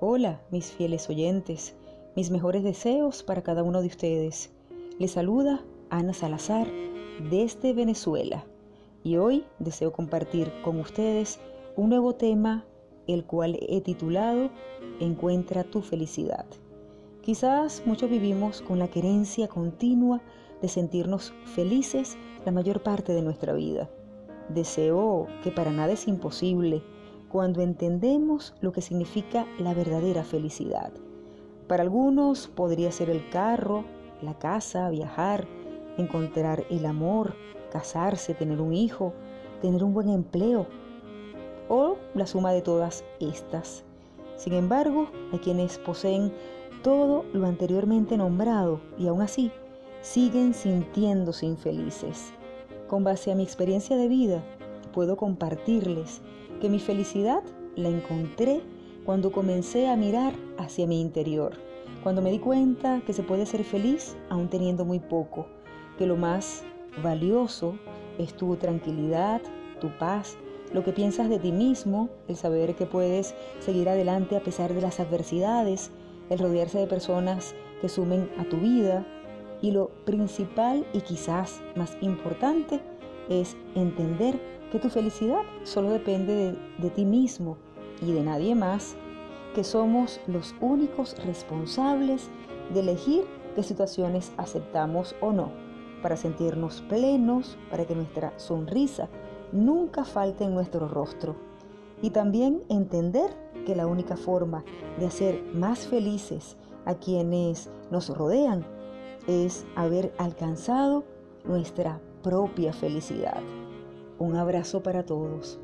Hola, mis fieles oyentes, mis mejores deseos para cada uno de ustedes. Les saluda Ana Salazar desde Venezuela y hoy deseo compartir con ustedes un nuevo tema, el cual he titulado Encuentra tu felicidad. Quizás muchos vivimos con la querencia continua de sentirnos felices la mayor parte de nuestra vida. Deseo que para nada es imposible cuando entendemos lo que significa la verdadera felicidad. Para algunos podría ser el carro, la casa, viajar, encontrar el amor, casarse, tener un hijo, tener un buen empleo o la suma de todas estas. Sin embargo, hay quienes poseen todo lo anteriormente nombrado y aún así siguen sintiéndose infelices. Con base a mi experiencia de vida, puedo compartirles que mi felicidad la encontré cuando comencé a mirar hacia mi interior, cuando me di cuenta que se puede ser feliz aún teniendo muy poco, que lo más valioso es tu tranquilidad, tu paz, lo que piensas de ti mismo, el saber que puedes seguir adelante a pesar de las adversidades, el rodearse de personas que sumen a tu vida y lo principal y quizás más importante es entender que tu felicidad solo depende de, ti mismo y de nadie más, que somos los únicos responsables de elegir qué situaciones aceptamos o no, para sentirnos plenos, para que nuestra sonrisa nunca falte en nuestro rostro. Y también entender que la única forma de hacer más felices a quienes nos rodean es haber alcanzado nuestra propia felicidad. Un abrazo para todos.